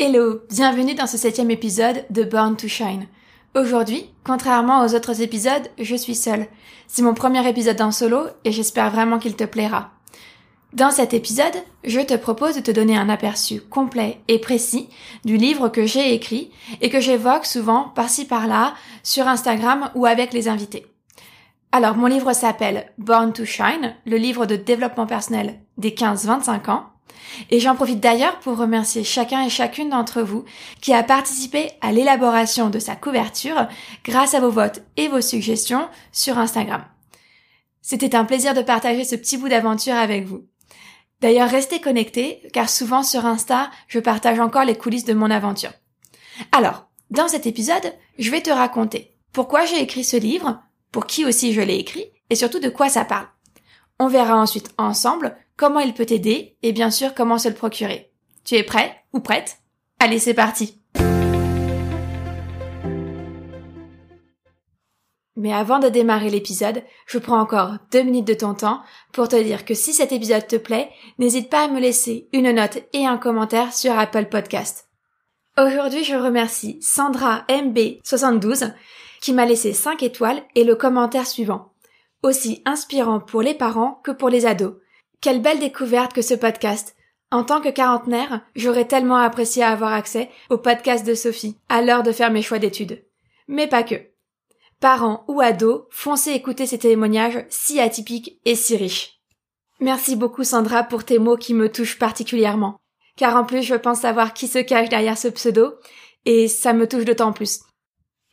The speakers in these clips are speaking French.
Hello, bienvenue dans ce septième épisode de Born to Shine. Aujourd'hui, contrairement aux autres épisodes, je suis seule. C'est mon premier épisode en solo et j'espère vraiment qu'il te plaira. Dans cet épisode, je te propose de te donner un aperçu complet et précis du livre que j'ai écrit et que j'évoque souvent par-ci par-là sur Instagram ou avec les invités. Alors, mon livre s'appelle Born to Shine, le livre de développement personnel des 15-25 ans. Et j'en profite d'ailleurs pour remercier chacun et chacune d'entre vous qui a participé à l'élaboration de sa couverture grâce à vos votes et vos suggestions sur Instagram. C'était un plaisir de partager ce petit bout d'aventure avec vous. D'ailleurs, restez connectés car souvent sur Insta, je partage encore les coulisses de mon aventure. Alors, dans cet épisode, je vais te raconter pourquoi j'ai écrit ce livre, pour qui aussi je l'ai écrit, et surtout de quoi ça parle. On verra ensuite ensemble comment il peut t'aider et bien sûr comment se le procurer. Tu es prêt ou prête? Allez, c'est parti Mais avant de démarrer l'épisode, je prends encore deux minutes de ton temps pour te dire que si cet épisode te plaît, n'hésite pas à me laisser une note et un commentaire sur Apple Podcast. Aujourd'hui, je remercie Sandra MB72 qui m'a laissé 5 étoiles et le commentaire suivant. Aussi inspirant pour les parents que pour les ados. Quelle belle découverte que ce podcast. En tant que quarantenaire, j'aurais tellement apprécié avoir accès au podcast de Sophie à l'heure de faire mes choix d'études. Mais pas que. Parents ou ados, foncez écouter ces témoignages si atypiques et si riches. Merci beaucoup Sandra pour tes mots qui me touchent particulièrement. Car en plus je pense savoir qui se cache derrière ce pseudo, et ça me touche d'autant plus.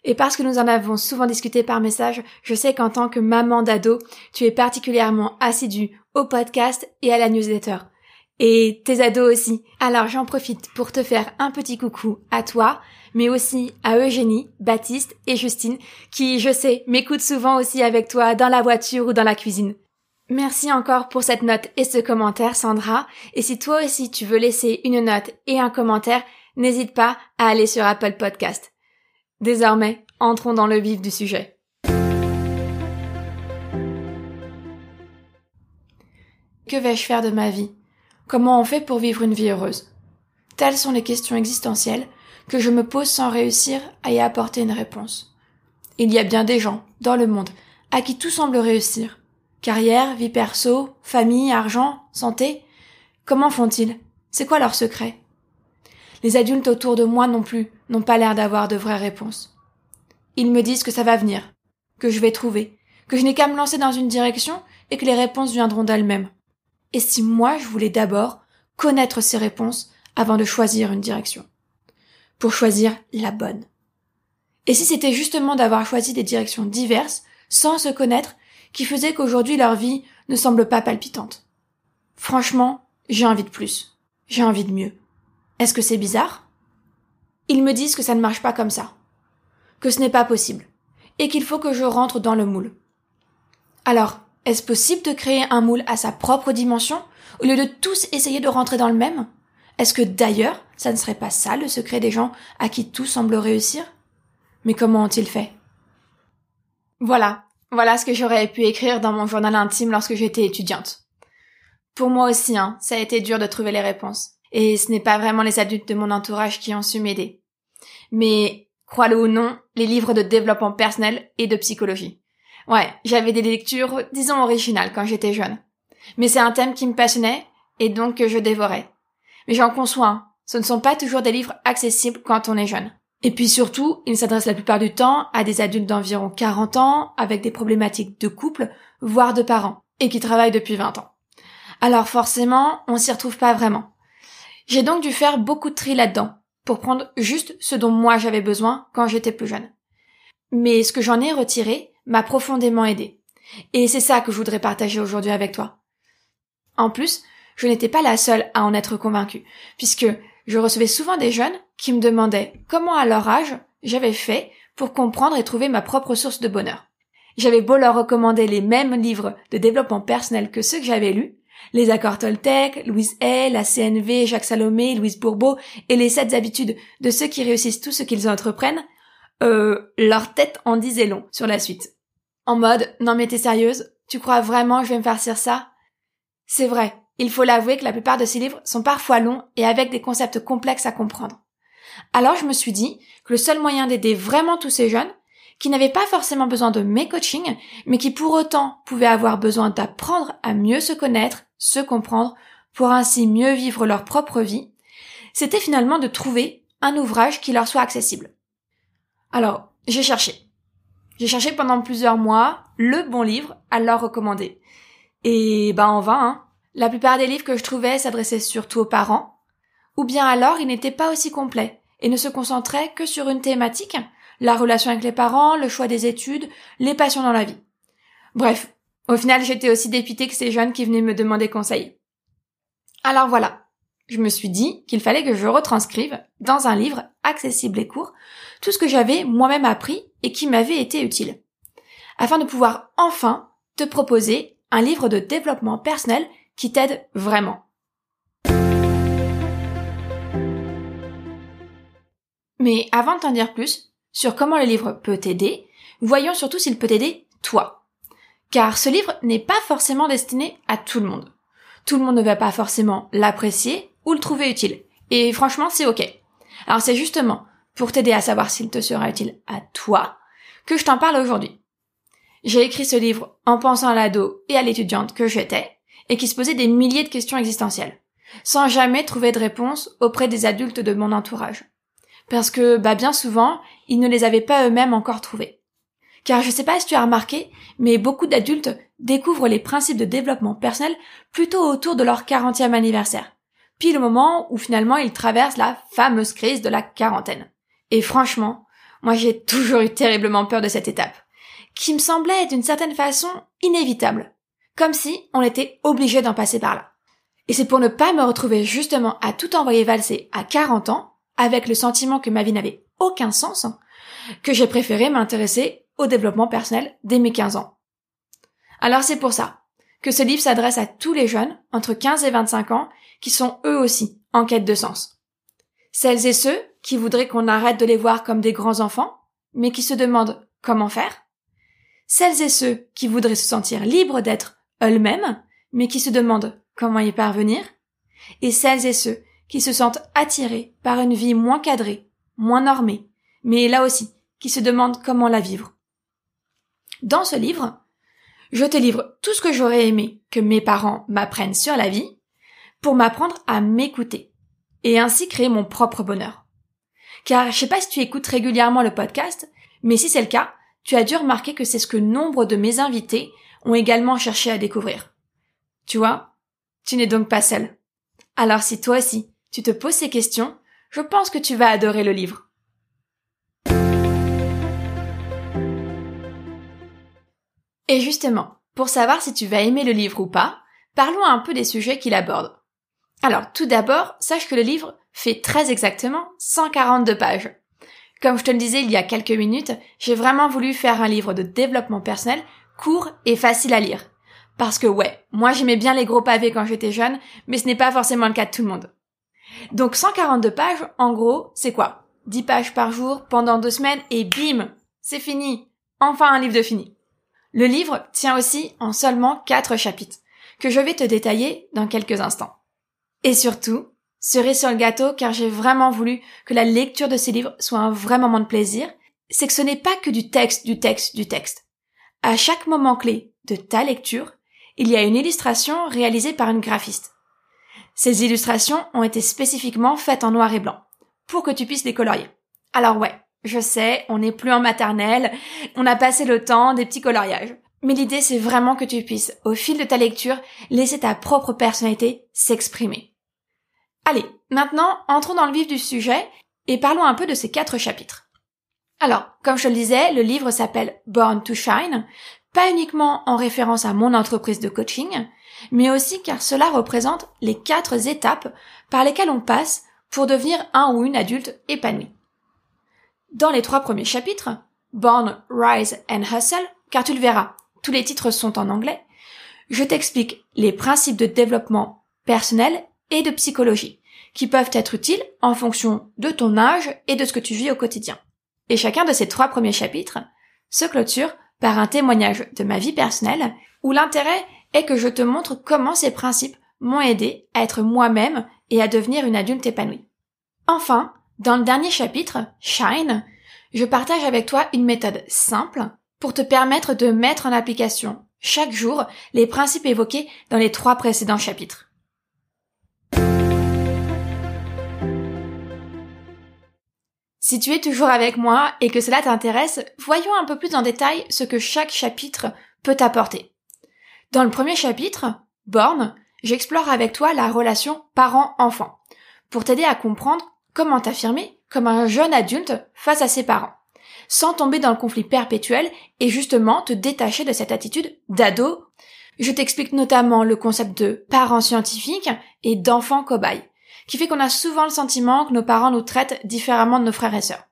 Et parce que nous en avons souvent discuté par message, je sais qu'en tant que maman d'ado, tu es particulièrement assidue au podcast et à la newsletter. Et tes ados aussi. Alors j'en profite pour te faire un petit coucou à toi, mais aussi à Eugénie, Baptiste et Justine, qui, je sais, m'écoutent souvent aussi avec toi dans la voiture ou dans la cuisine. Merci encore pour cette note et ce commentaire, Sandra. Et si toi aussi tu veux laisser une note et un commentaire, n'hésite pas à aller sur Apple Podcast. Désormais, entrons dans le vif du sujet. Que vais-je faire de ma vie? Comment on fait pour vivre une vie heureuse? Telles sont les questions existentielles que je me pose sans réussir à y apporter une réponse. Il y a bien des gens, dans le monde, à qui tout semble réussir. Carrière, vie perso, famille, argent, santé. Comment font-ils? C'est quoi leur secret? Les adultes autour de moi non plus n'ont pas l'air d'avoir de vraies réponses. Ils me disent que ça va venir, que je vais trouver, que je n'ai qu'à me lancer dans une direction et que les réponses viendront d'elles-mêmes. Et si moi je voulais d'abord connaître ces réponses avant de choisir une direction Pour choisir la bonne. Et si c'était justement d'avoir choisi des directions diverses, sans se connaître, qui faisait qu'aujourd'hui leur vie ne semble pas palpitante Franchement, j'ai envie de plus. J'ai envie de mieux. Est-ce que c'est bizarre? Ils me disent que ça ne marche pas comme ça, que ce n'est pas possible, et qu'il faut que je rentre dans le moule. Alors, est-ce possible de créer un moule à sa propre dimension, au lieu de tous essayer de rentrer dans le même? Est-ce que d'ailleurs, ça ne serait pas ça le secret des gens à qui tout semble réussir? Mais comment ont-ils fait? Voilà, voilà ce que j'aurais pu écrire dans mon journal intime lorsque j'étais étudiante. Pour moi aussi, hein, ça a été dur de trouver les réponses. Et ce n'est pas vraiment les adultes de mon entourage qui ont su m'aider. Mais, crois-le ou non, les livres de développement personnel et de psychologie. Ouais, j'avais des lectures, disons, originales quand j'étais jeune. Mais c'est un thème qui me passionnait, et donc que je dévorais. Mais j'en conçois, ce ne sont pas toujours des livres accessibles quand on est jeune. Et puis surtout, ils s'adressent la plupart du temps à des adultes d'environ 40 ans, avec des problématiques de couple, voire de parents, et qui travaillent depuis 20 ans. Alors forcément, on s'y retrouve pas vraiment. J'ai donc dû faire beaucoup de tri là-dedans, pour prendre juste ce dont moi j'avais besoin quand j'étais plus jeune. Mais ce que j'en ai retiré m'a profondément aidé. Et c'est ça que je voudrais partager aujourd'hui avec toi. En plus, je n'étais pas la seule à en être convaincue, puisque je recevais souvent des jeunes qui me demandaient comment à leur âge j'avais fait pour comprendre et trouver ma propre source de bonheur. J'avais beau leur recommander les mêmes livres de développement personnel que ceux que j'avais lus, les accords Toltec, Louise Hay, la CNV, Jacques Salomé, Louise Bourbeau et les sept habitudes de ceux qui réussissent tout ce qu'ils entreprennent, euh, leur tête en disait long sur la suite. En mode, non mais t'es sérieuse? Tu crois vraiment que je vais me farcir ça? C'est vrai, il faut l'avouer que la plupart de ces livres sont parfois longs et avec des concepts complexes à comprendre. Alors je me suis dit que le seul moyen d'aider vraiment tous ces jeunes, qui n'avaient pas forcément besoin de mes coachings, mais qui pour autant pouvaient avoir besoin d'apprendre à mieux se connaître, se comprendre, pour ainsi mieux vivre leur propre vie, c'était finalement de trouver un ouvrage qui leur soit accessible. Alors, j'ai cherché. J'ai cherché pendant plusieurs mois le bon livre à leur recommander. Et ben en vain, hein. La plupart des livres que je trouvais s'adressaient surtout aux parents, ou bien alors ils n'étaient pas aussi complets et ne se concentraient que sur une thématique, la relation avec les parents, le choix des études, les passions dans la vie. Bref, au final j'étais aussi dépitée que ces jeunes qui venaient me demander conseil. Alors voilà, je me suis dit qu'il fallait que je retranscrive dans un livre accessible et court tout ce que j'avais moi-même appris et qui m'avait été utile, afin de pouvoir enfin te proposer un livre de développement personnel qui t'aide vraiment. Mais avant de t'en dire plus sur comment le livre peut t'aider, voyons surtout s'il peut t'aider toi. Car ce livre n'est pas forcément destiné à tout le monde. Tout le monde ne va pas forcément l'apprécier ou le trouver utile. Et franchement, c'est ok. Alors c'est justement pour t'aider à savoir s'il te sera utile à toi que je t'en parle aujourd'hui. J'ai écrit ce livre en pensant à l'ado et à l'étudiante que j'étais, et qui se posait des milliers de questions existentielles, sans jamais trouver de réponse auprès des adultes de mon entourage. Parce que, bah, bien souvent, ils ne les avaient pas eux-mêmes encore trouvés. Car je sais pas si tu as remarqué, mais beaucoup d'adultes découvrent les principes de développement personnel plutôt autour de leur 40e anniversaire. Puis le moment où finalement ils traversent la fameuse crise de la quarantaine. Et franchement, moi j'ai toujours eu terriblement peur de cette étape, qui me semblait d'une certaine façon inévitable, comme si on était obligé d'en passer par là. Et c'est pour ne pas me retrouver justement à tout envoyer valser à 40 ans, avec le sentiment que ma vie n'avait aucun sens, que j'ai préféré m'intéresser au développement personnel dès mes 15 ans. Alors c'est pour ça que ce livre s'adresse à tous les jeunes entre 15 et 25 ans qui sont eux aussi en quête de sens. Celles et ceux qui voudraient qu'on arrête de les voir comme des grands enfants, mais qui se demandent comment faire. Celles et ceux qui voudraient se sentir libres d'être eux-mêmes, mais qui se demandent comment y parvenir, et celles et ceux qui se sentent attirés par une vie moins cadrée, moins normée, mais là aussi, qui se demandent comment la vivre. Dans ce livre, je te livre tout ce que j'aurais aimé que mes parents m'apprennent sur la vie pour m'apprendre à m'écouter et ainsi créer mon propre bonheur. Car je sais pas si tu écoutes régulièrement le podcast, mais si c'est le cas, tu as dû remarquer que c'est ce que nombre de mes invités ont également cherché à découvrir. Tu vois, tu n'es donc pas seul. Alors si toi aussi, tu te poses ces questions, je pense que tu vas adorer le livre. Et justement, pour savoir si tu vas aimer le livre ou pas, parlons un peu des sujets qu'il aborde. Alors, tout d'abord, sache que le livre fait très exactement 142 pages. Comme je te le disais il y a quelques minutes, j'ai vraiment voulu faire un livre de développement personnel court et facile à lire. Parce que ouais, moi j'aimais bien les gros pavés quand j'étais jeune, mais ce n'est pas forcément le cas de tout le monde. Donc 142 pages, en gros, c'est quoi? 10 pages par jour pendant deux semaines et bim, c'est fini. Enfin un livre de fini. Le livre tient aussi en seulement 4 chapitres, que je vais te détailler dans quelques instants. Et surtout, cerise sur le gâteau, car j'ai vraiment voulu que la lecture de ces livres soit un vrai moment de plaisir, c'est que ce n'est pas que du texte, du texte, du texte. À chaque moment clé de ta lecture, il y a une illustration réalisée par une graphiste. Ces illustrations ont été spécifiquement faites en noir et blanc, pour que tu puisses les colorier. Alors ouais, je sais, on n'est plus en maternelle, on a passé le temps des petits coloriages. Mais l'idée c'est vraiment que tu puisses, au fil de ta lecture, laisser ta propre personnalité s'exprimer. Allez, maintenant, entrons dans le vif du sujet et parlons un peu de ces quatre chapitres. Alors, comme je le disais, le livre s'appelle Born to Shine, pas uniquement en référence à mon entreprise de coaching, mais aussi car cela représente les quatre étapes par lesquelles on passe pour devenir un ou une adulte épanoui. Dans les trois premiers chapitres, Born, Rise and Hustle, car tu le verras, tous les titres sont en anglais, je t'explique les principes de développement personnel et de psychologie, qui peuvent être utiles en fonction de ton âge et de ce que tu vis au quotidien. Et chacun de ces trois premiers chapitres se clôture par un témoignage de ma vie personnelle où l'intérêt est que je te montre comment ces principes m'ont aidé à être moi-même et à devenir une adulte épanouie. Enfin, dans le dernier chapitre, Shine, je partage avec toi une méthode simple pour te permettre de mettre en application chaque jour les principes évoqués dans les trois précédents chapitres. Si tu es toujours avec moi et que cela t'intéresse, voyons un peu plus en détail ce que chaque chapitre peut t'apporter. Dans le premier chapitre, Born, j'explore avec toi la relation parent-enfant, pour t'aider à comprendre comment t'affirmer comme un jeune adulte face à ses parents, sans tomber dans le conflit perpétuel et justement te détacher de cette attitude d'ado. Je t'explique notamment le concept de parent scientifique et d'enfant cobaye, qui fait qu'on a souvent le sentiment que nos parents nous traitent différemment de nos frères et sœurs.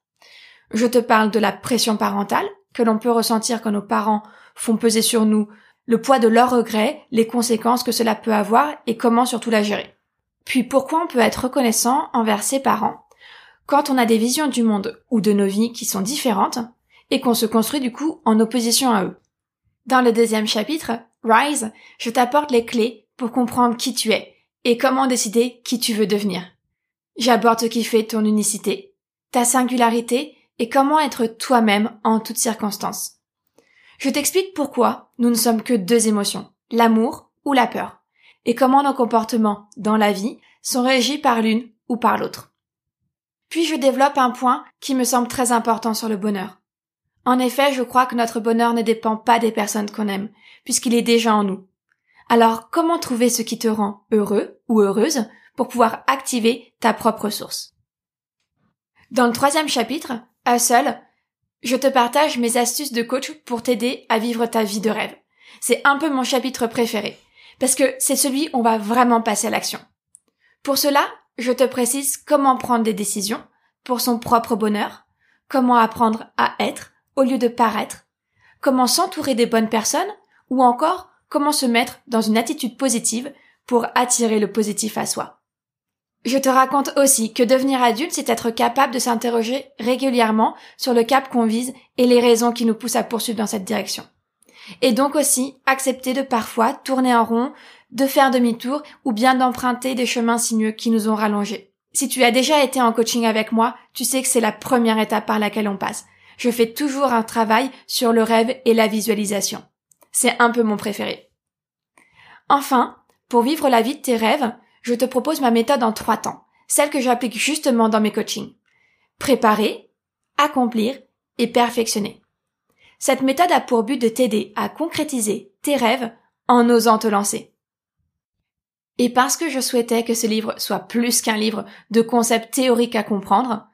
Je te parle de la pression parentale que l'on peut ressentir quand nos parents font peser sur nous le poids de leurs regrets, les conséquences que cela peut avoir et comment surtout la gérer. Puis pourquoi on peut être reconnaissant envers ses parents quand on a des visions du monde ou de nos vies qui sont différentes et qu'on se construit du coup en opposition à eux? Dans le deuxième chapitre, Rise, je t'apporte les clés pour comprendre qui tu es et comment décider qui tu veux devenir. J'aborde ce qui fait ton unicité, ta singularité et comment être toi-même en toutes circonstances. Je t'explique pourquoi nous ne sommes que deux émotions, l'amour ou la peur, et comment nos comportements dans la vie sont régis par l'une ou par l'autre. Puis je développe un point qui me semble très important sur le bonheur. En effet, je crois que notre bonheur ne dépend pas des personnes qu'on aime, puisqu'il est déjà en nous. Alors comment trouver ce qui te rend heureux ou heureuse pour pouvoir activer ta propre source? Dans le troisième chapitre, seul, je te partage mes astuces de coach pour t'aider à vivre ta vie de rêve. C'est un peu mon chapitre préféré, parce que c'est celui où on va vraiment passer à l'action. Pour cela, je te précise comment prendre des décisions pour son propre bonheur, comment apprendre à être au lieu de paraître, comment s'entourer des bonnes personnes, ou encore comment se mettre dans une attitude positive pour attirer le positif à soi. Je te raconte aussi que devenir adulte, c'est être capable de s'interroger régulièrement sur le cap qu'on vise et les raisons qui nous poussent à poursuivre dans cette direction. Et donc aussi accepter de parfois tourner en rond, de faire demi-tour ou bien d'emprunter des chemins sinueux qui nous ont rallongés. Si tu as déjà été en coaching avec moi, tu sais que c'est la première étape par laquelle on passe. Je fais toujours un travail sur le rêve et la visualisation. C'est un peu mon préféré. Enfin, pour vivre la vie de tes rêves, je te propose ma méthode en trois temps, celle que j'applique justement dans mes coachings. Préparer, accomplir et perfectionner. Cette méthode a pour but de t'aider à concrétiser tes rêves en osant te lancer. Et parce que je souhaitais que ce livre soit plus qu'un livre de concepts théoriques à comprendre,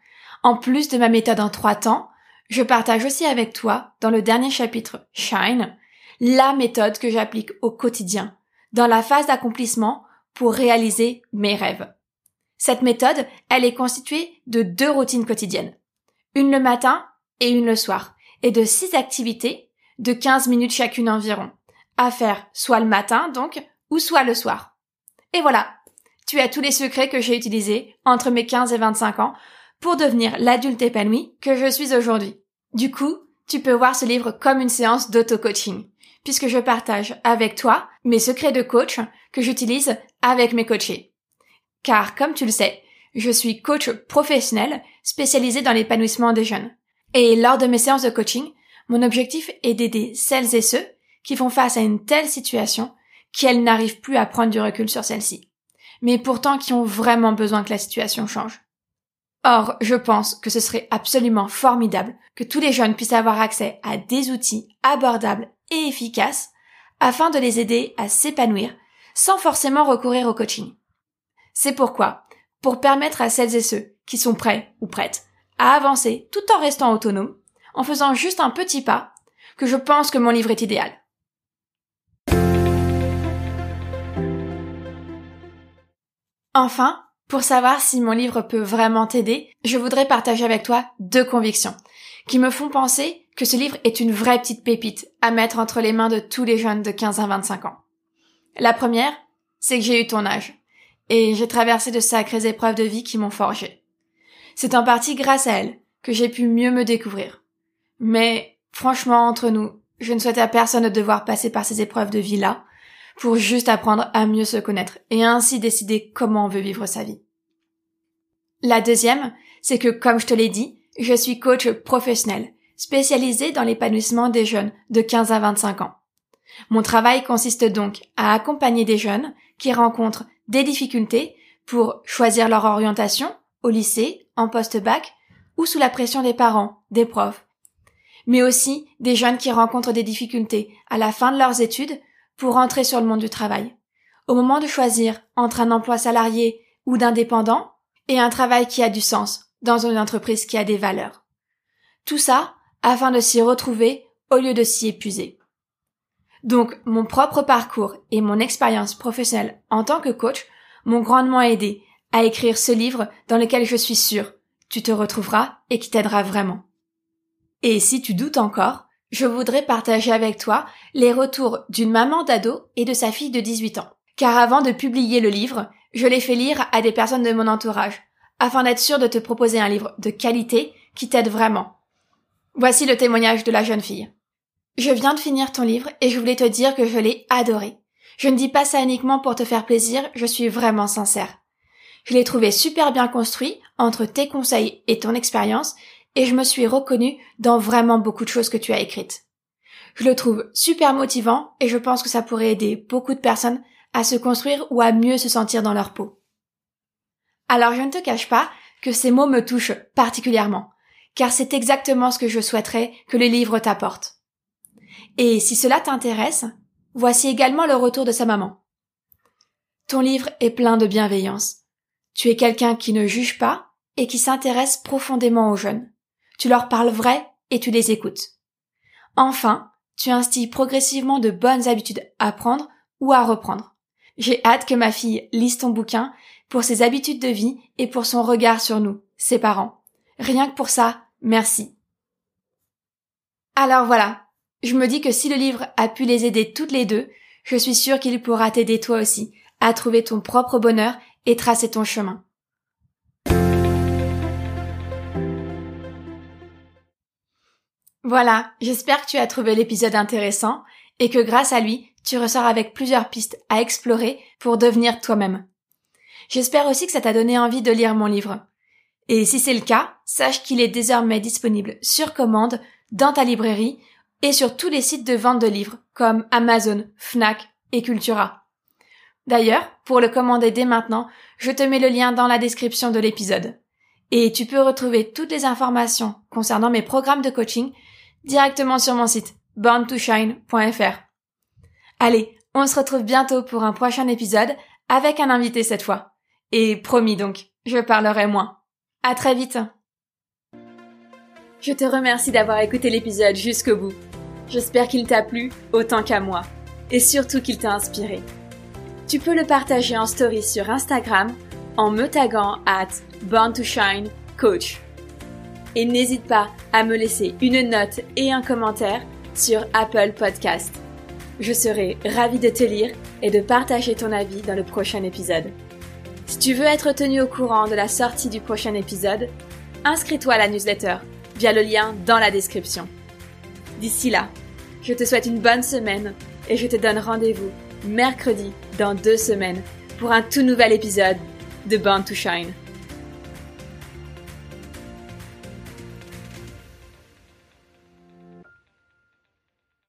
en plus de ma méthode en trois temps, je partage aussi avec toi, dans le dernier chapitre Shine, la méthode que j'applique au quotidien, dans la phase d'accomplissement pour réaliser mes rêves. Cette méthode, elle est constituée de deux routines quotidiennes. Une le matin et une le soir. Et de six activités de 15 minutes chacune environ. À faire soit le matin, donc, ou soit le soir. Et voilà. Tu as tous les secrets que j'ai utilisés entre mes 15 et 25 ans pour devenir l'adulte épanoui que je suis aujourd'hui. Du coup, tu peux voir ce livre comme une séance d'auto-coaching puisque je partage avec toi mes secrets de coach que j'utilise avec mes coachés. Car comme tu le sais, je suis coach professionnel spécialisé dans l'épanouissement des jeunes. Et lors de mes séances de coaching, mon objectif est d'aider celles et ceux qui font face à une telle situation qu'elles n'arrivent plus à prendre du recul sur celle-ci, mais pourtant qui ont vraiment besoin que la situation change. Or, je pense que ce serait absolument formidable que tous les jeunes puissent avoir accès à des outils abordables et efficaces afin de les aider à s'épanouir sans forcément recourir au coaching. C'est pourquoi, pour permettre à celles et ceux qui sont prêts ou prêtes à avancer tout en restant autonomes, en faisant juste un petit pas, que je pense que mon livre est idéal. Enfin, Pour savoir si mon livre peut vraiment t'aider, je voudrais partager avec toi deux convictions qui me font penser que ce livre est une vraie petite pépite à mettre entre les mains de tous les jeunes de 15 à 25 ans. La première, c'est que j'ai eu ton âge et j'ai traversé de sacrées épreuves de vie qui m'ont forgé. C'est en partie grâce à elle que j'ai pu mieux me découvrir. Mais franchement, entre nous, je ne souhaite à personne de devoir passer par ces épreuves de vie-là pour juste apprendre à mieux se connaître et ainsi décider comment on veut vivre sa vie. La deuxième, c'est que, comme je te l'ai dit, je suis coach professionnel, spécialisé dans l'épanouissement des jeunes de 15 à 25 ans. Mon travail consiste donc à accompagner des jeunes qui rencontrent des difficultés pour choisir leur orientation au lycée, en post-bac ou sous la pression des parents, des profs. Mais aussi des jeunes qui rencontrent des difficultés à la fin de leurs études pour entrer sur le monde du travail. Au moment de choisir entre un emploi salarié ou d'indépendant et un travail qui a du sens dans une entreprise qui a des valeurs. Tout ça afin de s'y retrouver au lieu de s'y épuiser. Donc, mon propre parcours et mon expérience professionnelle en tant que coach m'ont grandement aidé à écrire ce livre dans lequel je suis sûre tu te retrouveras et qui t'aidera vraiment. Et si tu doutes encore, je voudrais partager avec toi les retours d'une maman d'ado et de sa fille de 18 ans. Car avant de publier le livre, je l'ai fait lire à des personnes de mon entourage, afin d'être sûr de te proposer un livre de qualité qui t'aide vraiment. Voici le témoignage de la jeune fille. Je viens de finir ton livre et je voulais te dire que je l'ai adoré. Je ne dis pas ça uniquement pour te faire plaisir, je suis vraiment sincère. Je l'ai trouvé super bien construit entre tes conseils et ton expérience et je me suis reconnue dans vraiment beaucoup de choses que tu as écrites. Je le trouve super motivant et je pense que ça pourrait aider beaucoup de personnes à se construire ou à mieux se sentir dans leur peau. Alors je ne te cache pas que ces mots me touchent particulièrement, car c'est exactement ce que je souhaiterais que le livre t'apporte. Et si cela t'intéresse, voici également le retour de sa maman. Ton livre est plein de bienveillance. Tu es quelqu'un qui ne juge pas et qui s'intéresse profondément aux jeunes. Tu leur parles vrai et tu les écoutes. Enfin, tu instilles progressivement de bonnes habitudes à prendre ou à reprendre. J'ai hâte que ma fille lise ton bouquin pour ses habitudes de vie et pour son regard sur nous, ses parents. Rien que pour ça, merci. Alors voilà, je me dis que si le livre a pu les aider toutes les deux, je suis sûre qu'il pourra t'aider toi aussi à trouver ton propre bonheur et tracer ton chemin. Voilà, j'espère que tu as trouvé l'épisode intéressant et que grâce à lui, tu ressors avec plusieurs pistes à explorer pour devenir toi-même. J'espère aussi que ça t'a donné envie de lire mon livre. Et si c'est le cas, sache qu'il est désormais disponible sur commande dans ta librairie et sur tous les sites de vente de livres comme Amazon, Fnac et Cultura. D'ailleurs, pour le commander dès maintenant, je te mets le lien dans la description de l'épisode. Et tu peux retrouver toutes les informations concernant mes programmes de coaching directement sur mon site borntoshine.fr. Allez, on se retrouve bientôt pour un prochain épisode avec un invité cette fois. Et promis donc, je parlerai moins. À très vite. Je te remercie d'avoir écouté l'épisode jusqu'au bout. J'espère qu'il t'a plu autant qu'à moi. Et surtout qu'il t'a inspiré. Tu peux le partager en story sur Instagram en me taguant at Born to Shine Coach. Et n'hésite pas à me laisser une note et un commentaire sur Apple Podcast. Je serai ravie de te lire et de partager ton avis dans le prochain épisode. Si tu veux être tenu au courant de la sortie du prochain épisode, inscris-toi à la newsletter via le lien dans la description. D'ici là, je te souhaite une bonne semaine et je te donne rendez-vous mercredi dans deux semaines pour un tout nouvel épisode de Born to Shine.